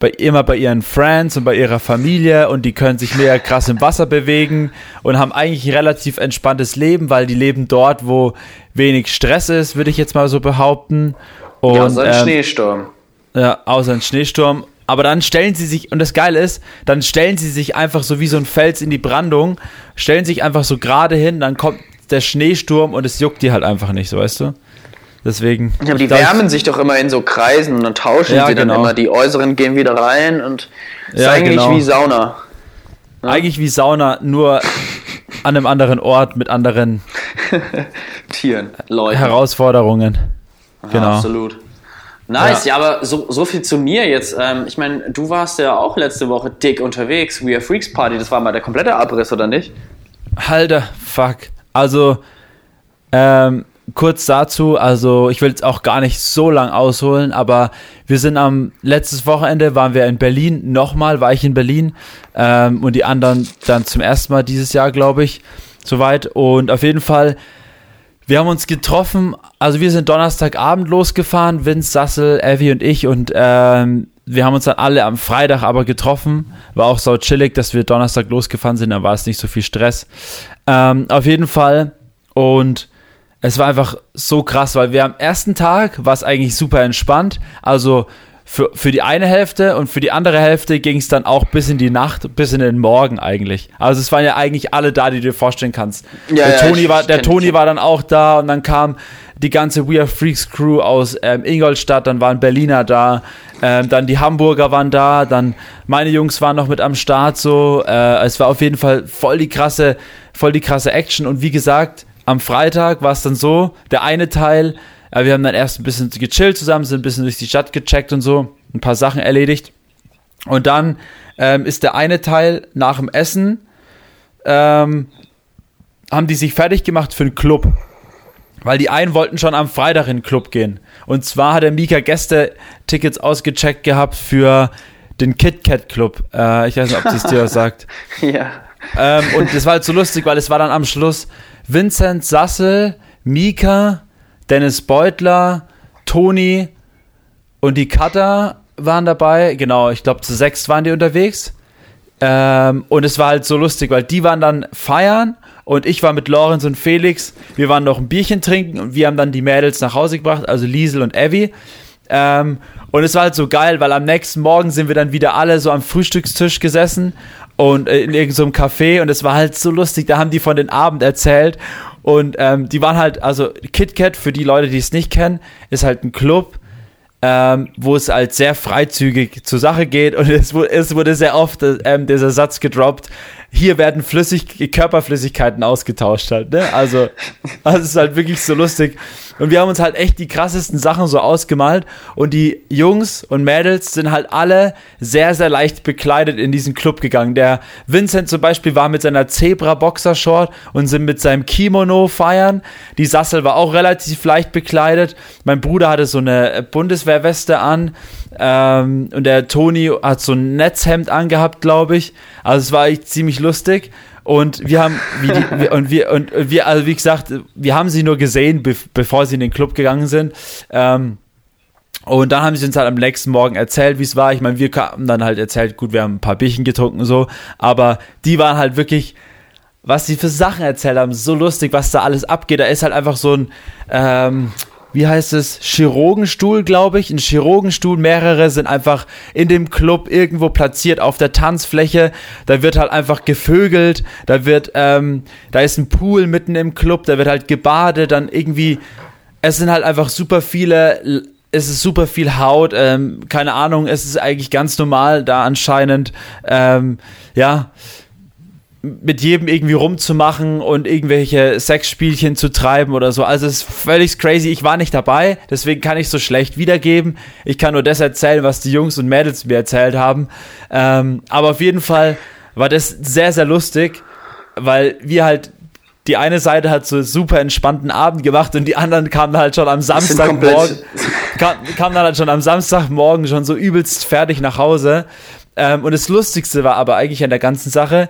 bei, immer bei ihren Friends und bei ihrer Familie und die können sich mega krass im Wasser bewegen und haben eigentlich ein relativ entspanntes Leben, weil die leben dort, wo wenig Stress ist, würde ich jetzt mal so behaupten. Und, ja, so ein ähm, Schneesturm. ja, außer ein Schneesturm. Aber dann stellen sie sich, und das Geile ist, dann stellen sie sich einfach so wie so ein Fels in die Brandung, stellen sich einfach so gerade hin, dann kommt der Schneesturm und es juckt die halt einfach nicht, so weißt du? Deswegen. Ja, aber die glaub, wärmen sich doch immer in so Kreisen und dann tauschen Ja, sie dann genau. immer. Die äußeren gehen wieder rein und ist Ja, eigentlich genau. wie Sauna. Eigentlich wie Sauna, nur an einem anderen Ort mit anderen Tieren, Leuten. Herausforderungen. Genau. Absolut. Nice, ja, aber so, so viel zu mir jetzt. Ähm, ich meine, du warst ja auch letzte Woche dick unterwegs. We Are Freaks Party, das war mal der komplette Abriss, oder nicht? Alter, fuck. Also, ähm, kurz dazu, also ich will jetzt auch gar nicht so lang ausholen, aber wir sind am letztes Wochenende waren wir in Berlin, nochmal war ich in Berlin ähm, und die anderen dann zum ersten Mal dieses Jahr, glaube ich, soweit. Und auf jeden Fall, wir haben uns getroffen, also wir sind Donnerstagabend losgefahren, Vince, Sassel, Evie und ich und ähm, wir haben uns dann alle am Freitag aber getroffen. War auch so chillig, dass wir Donnerstag losgefahren sind, da war es nicht so viel Stress. Ähm, auf jeden Fall. Und es war einfach so krass, weil wir am ersten Tag war es eigentlich super entspannt. Also für, für die eine Hälfte und für die andere Hälfte ging es dann auch bis in die Nacht, bis in den Morgen eigentlich. Also es waren ja eigentlich alle da, die du dir vorstellen kannst. Ja, der ja, Toni, war, der Toni war dann auch da und dann kam die ganze We Are Freaks Crew aus ähm, Ingolstadt, dann waren Berliner da, ähm, dann die Hamburger waren da, dann meine Jungs waren noch mit am Start so. Äh, es war auf jeden Fall voll die krasse, voll die krasse Action und wie gesagt, am Freitag war es dann so, der eine Teil, äh, wir haben dann erst ein bisschen gechillt zusammen, sind ein bisschen durch die Stadt gecheckt und so, ein paar Sachen erledigt. Und dann ähm, ist der eine Teil nach dem Essen, ähm, haben die sich fertig gemacht für einen Club. Weil die einen wollten schon am Freitag in den Club gehen. Und zwar hat der Mika Gäste-Tickets ausgecheckt gehabt für den Kit Kat Club. Äh, ich weiß nicht, ob das dir was sagt. Ja. Ähm, und das war halt so lustig, weil es war dann am Schluss Vincent Sassel, Mika, Dennis Beutler, Toni und die Cutter waren dabei. Genau, ich glaube zu sechs waren die unterwegs. Ähm, und es war halt so lustig, weil die waren dann feiern und ich war mit Lorenz und Felix. Wir waren noch ein Bierchen trinken und wir haben dann die Mädels nach Hause gebracht, also Liesel und Evie. Ähm, und es war halt so geil, weil am nächsten Morgen sind wir dann wieder alle so am Frühstückstisch gesessen und äh, in irgendeinem so Café und es war halt so lustig. Da haben die von den Abend erzählt und ähm, die waren halt, also KitKat, für die Leute, die es nicht kennen, ist halt ein Club, ähm, wo es halt sehr freizügig zur Sache geht und es, es wurde sehr oft ähm, dieser Satz gedroppt, hier werden Flüssig Körperflüssigkeiten ausgetauscht halt, ne? Also, es ist halt wirklich so lustig. Und wir haben uns halt echt die krassesten Sachen so ausgemalt. Und die Jungs und Mädels sind halt alle sehr, sehr leicht bekleidet in diesen Club gegangen. Der Vincent zum Beispiel war mit seiner Zebra-Boxershort und sind mit seinem Kimono feiern. Die Sassel war auch relativ leicht bekleidet. Mein Bruder hatte so eine Bundeswehrweste an. Ähm, und der Toni hat so ein Netzhemd angehabt, glaube ich. Also es war echt ziemlich lustig. Und wir haben, wie die, wir, und wir, und wir, also wie gesagt, wir haben sie nur gesehen, be bevor sie in den Club gegangen sind. Ähm, und dann haben sie uns halt am nächsten Morgen erzählt, wie es war. Ich meine, wir haben dann halt erzählt, gut, wir haben ein paar Bierchen getrunken und so, aber die waren halt wirklich, was sie für Sachen erzählt haben, so lustig, was da alles abgeht. Da ist halt einfach so ein, ähm, wie heißt es, Chirurgenstuhl, glaube ich. Ein Chirurgenstuhl, mehrere sind einfach in dem Club irgendwo platziert auf der Tanzfläche. Da wird halt einfach gevögelt, da wird, ähm, da ist ein Pool mitten im Club, da wird halt gebadet, dann irgendwie, es sind halt einfach super viele, es ist super viel Haut, ähm, keine Ahnung, es ist eigentlich ganz normal da anscheinend, ähm, ja, mit jedem irgendwie rumzumachen und irgendwelche Sexspielchen zu treiben oder so. Also es ist völlig crazy. Ich war nicht dabei, deswegen kann ich so schlecht wiedergeben. Ich kann nur das erzählen, was die Jungs und Mädels mir erzählt haben. Ähm, aber auf jeden Fall war das sehr, sehr lustig, weil wir halt die eine Seite hat so super entspannten Abend gemacht und die anderen kamen halt schon am Samstagmorgen, kam, kamen dann halt schon am Samstagmorgen schon so übelst fertig nach Hause. Ähm, und das Lustigste war aber eigentlich an der ganzen Sache,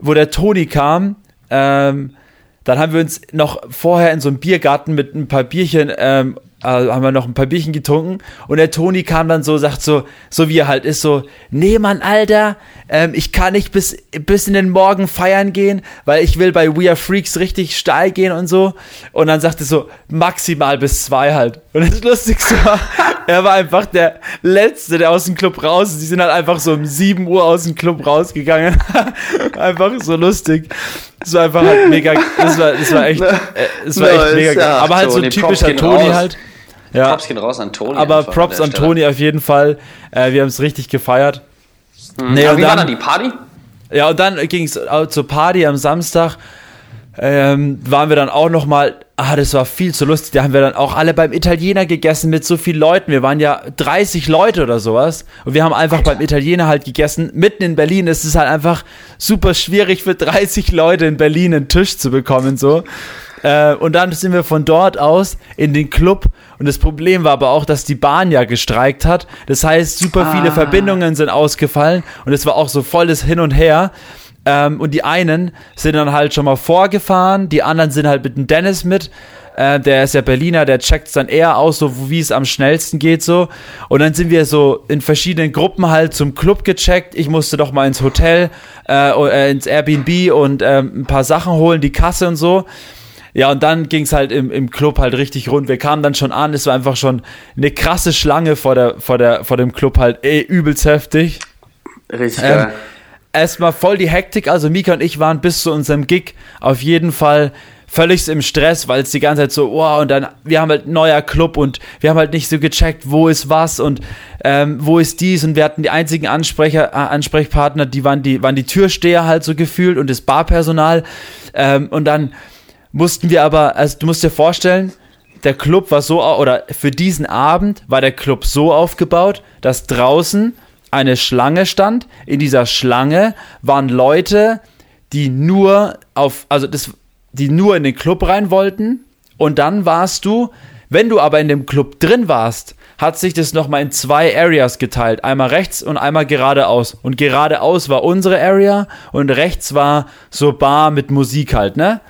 wo der Toni kam, ähm, dann haben wir uns noch vorher in so einem Biergarten mit ein paar Bierchen, ähm, äh, haben wir noch ein paar Bierchen getrunken und der Toni kam dann so, sagt so, so wie er halt ist, so, nee Mann, Alter, ähm, ich kann nicht bis, bis in den Morgen feiern gehen, weil ich will bei We Are Freaks richtig steil gehen und so. Und dann sagte so, maximal bis zwei halt. Und das Lustigste war, er war einfach der Letzte, der aus dem Club raus ist. Die sind halt einfach so um 7 Uhr aus dem Club rausgegangen. einfach so lustig. Das war einfach halt mega, das war, das war echt, äh, war echt mega geil. Aber halt so ein typischer Toni halt. Ja. Props gehen raus an Toni. Aber Props an, an Toni auf jeden Fall. Äh, wir haben es richtig gefeiert. Mhm. Nee, Aber wie dann, war dann die Party? Ja, und dann ging es zur Party am Samstag. Ähm, waren wir dann auch noch mal, ah, das war viel zu lustig, da haben wir dann auch alle beim Italiener gegessen mit so vielen Leuten, wir waren ja 30 Leute oder sowas und wir haben einfach Alter. beim Italiener halt gegessen, mitten in Berlin, es ist halt einfach super schwierig für 30 Leute in Berlin einen Tisch zu bekommen, so. Äh, und dann sind wir von dort aus in den Club. Und das Problem war aber auch, dass die Bahn ja gestreikt hat. Das heißt, super ah. viele Verbindungen sind ausgefallen. Und es war auch so volles Hin und Her. Ähm, und die einen sind dann halt schon mal vorgefahren, die anderen sind halt mit dem Dennis mit. Äh, der ist ja Berliner, der checkt es dann eher aus, so wie es am schnellsten geht so. Und dann sind wir so in verschiedenen Gruppen halt zum Club gecheckt. Ich musste doch mal ins Hotel, äh, äh ins Airbnb und äh, ein paar Sachen holen, die Kasse und so. Ja, und dann ging es halt im, im Club halt richtig rund. Wir kamen dann schon an, es war einfach schon eine krasse Schlange vor, der, vor, der, vor dem Club halt, ey, übelst heftig. Richtig ähm, geil. Erstmal voll die Hektik, also Mika und ich waren bis zu unserem Gig auf jeden Fall völlig im Stress, weil es die ganze Zeit so, wow, und dann, wir haben halt neuer Club und wir haben halt nicht so gecheckt, wo ist was und ähm, wo ist dies und wir hatten die einzigen Ansprecher, äh, Ansprechpartner, die waren die, waren die Türsteher halt so gefühlt und das Barpersonal ähm, und dann mussten wir aber, also du musst dir vorstellen, der Club war so, oder für diesen Abend war der Club so aufgebaut, dass draußen eine Schlange stand. In dieser Schlange waren Leute, die nur auf, also das, die nur in den Club rein wollten. Und dann warst du, wenn du aber in dem Club drin warst, hat sich das nochmal in zwei Areas geteilt. Einmal rechts und einmal geradeaus. Und geradeaus war unsere Area und rechts war so Bar mit Musik halt, ne?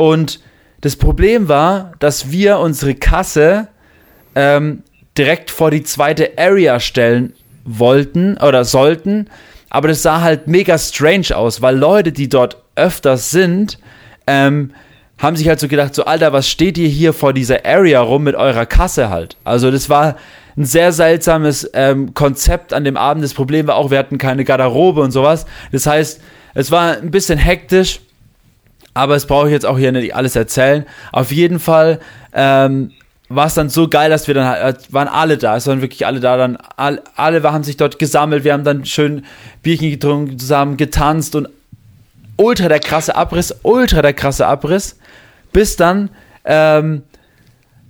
Und das Problem war, dass wir unsere Kasse ähm, direkt vor die zweite Area stellen wollten oder sollten. Aber das sah halt mega strange aus, weil Leute, die dort öfters sind, ähm, haben sich halt so gedacht, so Alter, was steht ihr hier vor dieser Area rum mit eurer Kasse halt? Also das war ein sehr seltsames ähm, Konzept an dem Abend. Das Problem war auch, wir hatten keine Garderobe und sowas. Das heißt, es war ein bisschen hektisch aber das brauche ich jetzt auch hier nicht alles erzählen. Auf jeden Fall ähm, war es dann so geil, dass wir dann halt, waren alle da, es waren wirklich alle da, dann. Alle, alle haben sich dort gesammelt, wir haben dann schön Bierchen getrunken, zusammen getanzt und ultra der krasse Abriss, ultra der krasse Abriss, bis dann, ähm,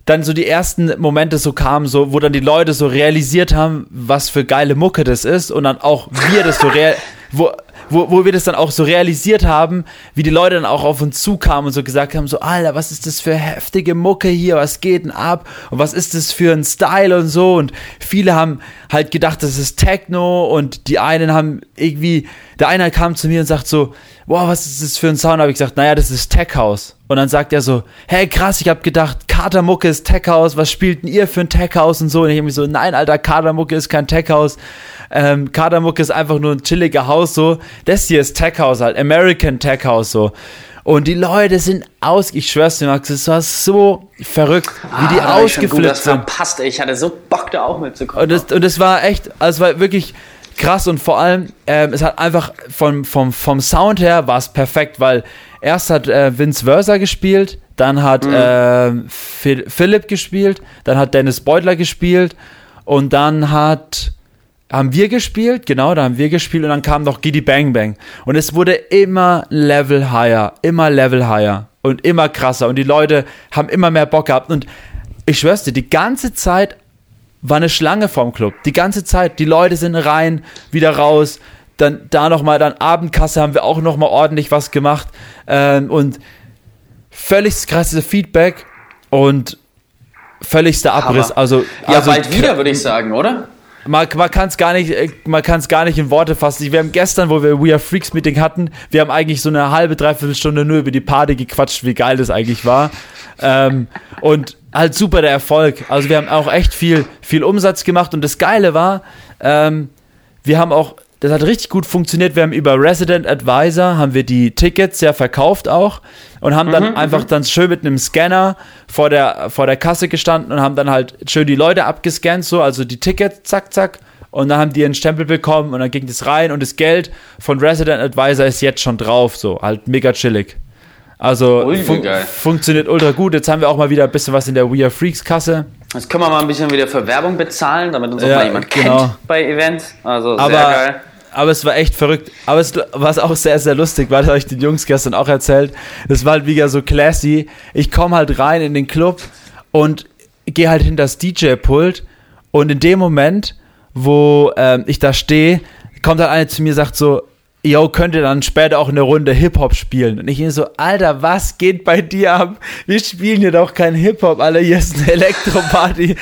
dann so die ersten Momente so kamen, so, wo dann die Leute so realisiert haben, was für geile Mucke das ist und dann auch wir das so real, wo, wo, wo wir das dann auch so realisiert haben, wie die Leute dann auch auf uns zukamen und so gesagt haben, so, Alter, was ist das für heftige Mucke hier, was geht denn ab und was ist das für ein Style und so und viele haben halt gedacht, das ist Techno und die einen haben irgendwie, der eine kam zu mir und sagt so, boah, was ist das für ein Sound? Habe ich gesagt, naja, das ist Tech House. Und dann sagt er so, hey krass, ich habe gedacht, Katermucke ist Tech House, was spielt denn ihr für ein Tech House und so? Und ich habe mich so, nein, Alter, Katermucke ist kein Tech House. Ähm, Kadermucke ist einfach nur ein chilliger Haus so. Das hier ist Tech House halt, American Tech House so. Und die Leute sind aus, ich schwör's dir, Max, es war so verrückt, wie die ah, ausgeflippt das sind. Verpasst, ey. Ich hatte so Bock, da auch mitzukommen. Und es und das war echt, also es war wirklich krass und vor allem, ähm, es hat einfach vom, vom, vom Sound her war es perfekt, weil erst hat äh, Vince Versa gespielt, dann hat mhm. äh, Philipp gespielt, dann hat Dennis Beutler gespielt und dann hat haben wir gespielt, genau, da haben wir gespielt und dann kam noch Giddy Bang Bang. Und es wurde immer Level higher, immer Level higher und immer krasser und die Leute haben immer mehr Bock gehabt und ich schwör's dir, die ganze Zeit war eine Schlange vorm Club. Die ganze Zeit. Die Leute sind rein, wieder raus. Dann da nochmal, dann Abendkasse haben wir auch nochmal ordentlich was gemacht. Ähm, und völlig krasse Feedback und völligster Abriss. Hammer. Also, ja, also, bald wieder, würde ich sagen, oder? Man, man kann es gar nicht, äh, man kann es gar nicht in Worte fassen. Wir haben gestern, wo wir We Are Freaks Meeting hatten, wir haben eigentlich so eine halbe, dreiviertel Stunde nur über die Party gequatscht, wie geil das eigentlich war. Ähm, und halt super der Erfolg. Also wir haben auch echt viel, viel Umsatz gemacht und das Geile war, ähm, wir haben auch das hat richtig gut funktioniert. Wir haben über Resident Advisor haben wir die Tickets ja verkauft auch und haben dann mhm, einfach mhm. dann schön mit einem Scanner vor der, vor der Kasse gestanden und haben dann halt schön die Leute abgescannt, so, also die Tickets, zack, zack. Und dann haben die einen Stempel bekommen und dann ging das rein und das Geld von Resident Advisor ist jetzt schon drauf, so, halt mega chillig. Also Ui, fun funktioniert ultra gut. Jetzt haben wir auch mal wieder ein bisschen was in der We Are Freaks Kasse. Jetzt können wir mal ein bisschen wieder für Werbung bezahlen, damit uns auch ja, mal jemand genau. kennt bei Events. Also sehr Aber geil aber es war echt verrückt. Aber es war auch sehr, sehr lustig, weil ich euch den Jungs gestern auch erzählt. Das war halt wieder so classy. Ich komme halt rein in den Club und gehe halt hinter das DJ-Pult und in dem Moment, wo ähm, ich da stehe, kommt halt einer zu mir und sagt so, yo, könnt ihr dann später auch eine Runde Hip-Hop spielen? Und ich so, Alter, was geht bei dir ab? Wir spielen hier doch kein Hip-Hop, Alter, hier ist eine Elektroparty.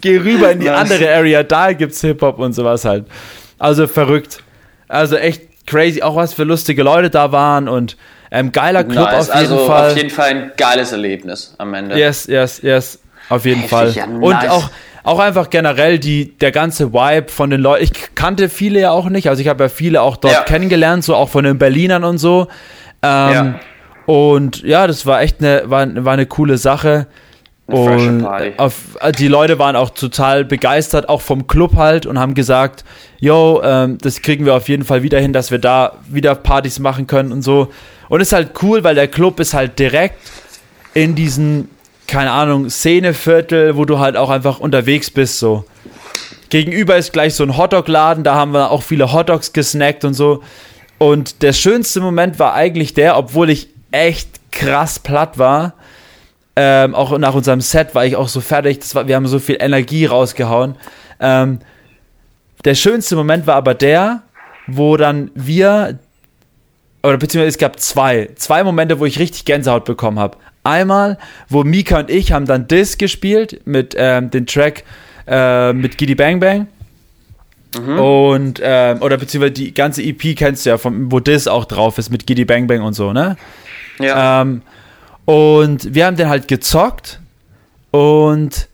Geh rüber in die andere Area, da gibt's Hip-Hop und sowas halt. Also verrückt. Also echt crazy. Auch was für lustige Leute da waren und ähm, geiler Club nice. auf jeden also Fall. Auf jeden Fall ein geiles Erlebnis am Ende. Yes, yes, yes. Auf jeden Heftig, Fall. Ja, nice. Und auch, auch einfach generell die, der ganze Vibe von den Leuten. Ich kannte viele ja auch nicht. Also ich habe ja viele auch dort ja. kennengelernt, so auch von den Berlinern und so. Ähm, ja. Und ja, das war echt eine, war, war eine coole Sache. Und auf, die Leute waren auch total begeistert, auch vom Club halt, und haben gesagt, yo, ähm, das kriegen wir auf jeden Fall wieder hin, dass wir da wieder Partys machen können und so. Und ist halt cool, weil der Club ist halt direkt in diesen, keine Ahnung, Szeneviertel, wo du halt auch einfach unterwegs bist, so. Gegenüber ist gleich so ein Hotdog-Laden, da haben wir auch viele Hotdogs gesnackt und so. Und der schönste Moment war eigentlich der, obwohl ich echt krass platt war, ähm, auch nach unserem Set war ich auch so fertig. War, wir haben so viel Energie rausgehauen. Ähm, der schönste Moment war aber der, wo dann wir, oder beziehungsweise es gab zwei, zwei Momente, wo ich richtig Gänsehaut bekommen habe. Einmal, wo Mika und ich haben dann Disc gespielt mit ähm, dem Track äh, mit Giddy Bang Bang. Mhm. Und, ähm, oder beziehungsweise die ganze EP kennst du ja, vom, wo Dis auch drauf ist mit Giddy Bang Bang und so, ne? Ja. Ähm, und wir haben den halt gezockt und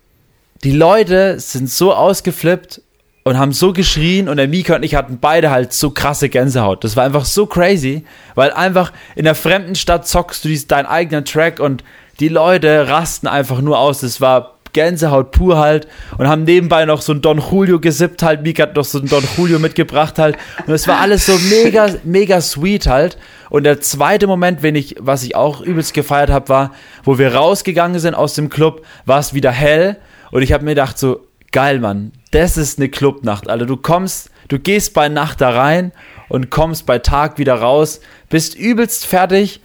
die Leute sind so ausgeflippt und haben so geschrien und der Mika und ich hatten beide halt so krasse Gänsehaut. Das war einfach so crazy, weil einfach in der fremden Stadt zockst du dies, deinen eigenen Track und die Leute rasten einfach nur aus. Das war Gänsehaut pur halt und haben nebenbei noch so ein Don Julio gesippt halt. Mika hat noch so ein Don Julio mitgebracht halt und es war alles so mega, mega sweet halt. Und der zweite Moment, wenn ich, was ich auch übelst gefeiert habe, war, wo wir rausgegangen sind aus dem Club, war es wieder hell und ich habe mir gedacht so, geil Mann, das ist eine Clubnacht, Alter. Du kommst, du gehst bei Nacht da rein und kommst bei Tag wieder raus, bist übelst fertig,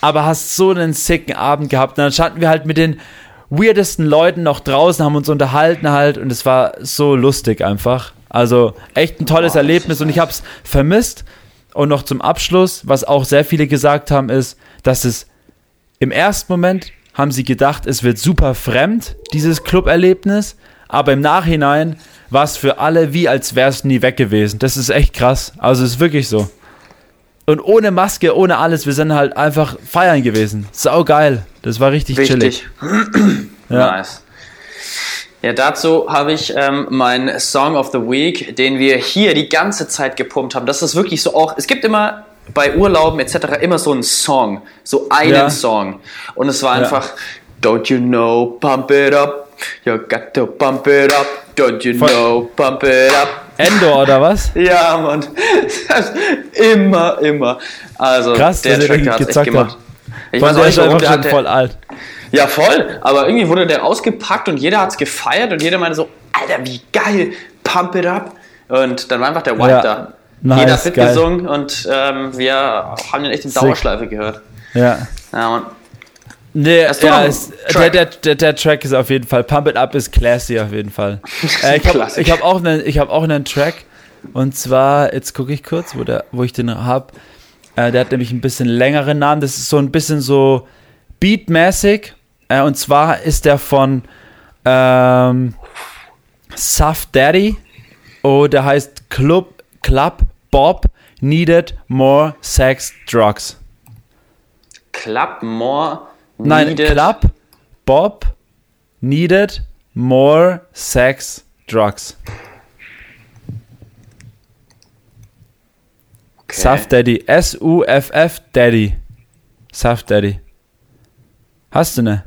aber hast so einen sicken Abend gehabt. Und dann standen wir halt mit den weirdesten Leuten noch draußen, haben uns unterhalten halt und es war so lustig einfach. Also echt ein tolles Erlebnis und ich habe es vermisst. Und noch zum Abschluss, was auch sehr viele gesagt haben, ist, dass es im ersten Moment haben sie gedacht, es wird super fremd, dieses Club-Erlebnis, aber im Nachhinein war es für alle wie, als wäre es nie weg gewesen. Das ist echt krass. Also es ist wirklich so. Und ohne Maske, ohne alles, wir sind halt einfach feiern gewesen. Sau geil. Das war richtig Wichtig. chillig. Ja. Nice. Ja, dazu habe ich ähm, meinen Song of the Week, den wir hier die ganze Zeit gepumpt haben. Das ist wirklich so auch, es gibt immer bei Urlauben etc. immer so einen Song, so einen Ja. Song. Und es war einfach, don't you know, pump it up, you got to pump it up, don't you Voll- know, pump it up. Endor oder was? Ja, Mann. Immer, immer. Also, Krass, der dass Track hat echt gemacht. habt. Ich Boah, weiß auch der nicht, ist warum einfach der schon hat, der, voll alt. ja, voll. Aber irgendwie wurde der ausgepackt und jeder hat es gefeiert und jeder meinte so, Alter, wie geil, pump it up. Und dann war einfach der Vibe Ja. da. Nice, jeder hat geil. mitgesungen und ähm, wir haben den echt in. Dauerschleife gehört. Ja. Ja. Nee, ja, ist, der, Track? der, der, der Track ist auf jeden Fall. Pump It Up ist classy auf jeden Fall. Äh, ich habe ich hab auch, einen- ich hab auch einen Track. Und zwar, jetzt gucke ich kurz, wo, der, wo ich den habe. Äh, der hat nämlich ein bisschen längeren Namen. Das ist so ein bisschen so beatmäßig. Äh, und zwar ist der von ähm, Suff Daddy. Oh, der heißt Club, Club Bob Needed More Sex Drugs. Club More Nein, Needed. Club Bob needed more sex drugs. Okay. Suff Daddy. S-U-F-F Daddy. Suff Daddy. Hast du ne?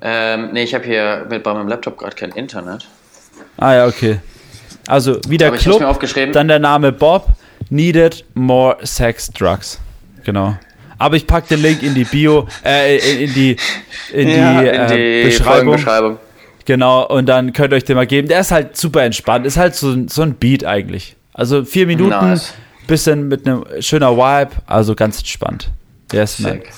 Ähm, nee, ich habe hier mit, bei meinem Laptop gerade kein Internet. Ah ja, okay. Also wieder Aber Club, dann der Name Bob needed more sex drugs. Genau. Aber ich pack den Link in die Bio, äh, in, in die, in Ja, die, in äh, die Beschreibung. Folgenbeschreibung. Genau, und dann könnt ihr euch den mal geben. Der ist halt super entspannt. Ist halt so, ein- so ein Beat eigentlich. Also vier Minuten, Nice. bisschen mit einem schöner Vibe, also ganz entspannt. Der ist. Sick.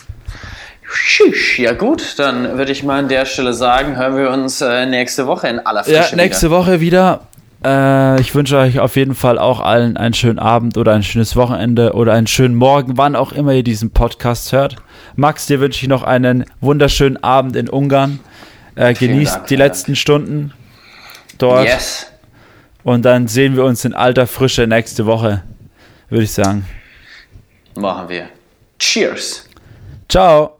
Schisch. Ja gut, dann würde ich mal an der Stelle sagen, hören wir uns äh, nächste Woche in aller Frische Ja, nächste Woche wieder. Äh, ich wünsche euch auf jeden Fall auch allen einen schönen Abend oder ein schönes Wochenende oder einen schönen Morgen, wann auch immer ihr diesen Podcast hört. Max, dir wünsche ich noch einen wunderschönen Abend in Ungarn. Äh, genießt Dank, die letzten Stunden dort. Yes. Und dann sehen wir uns in alter Frische nächste Woche, würde ich sagen. Machen wir. Cheers. Ciao.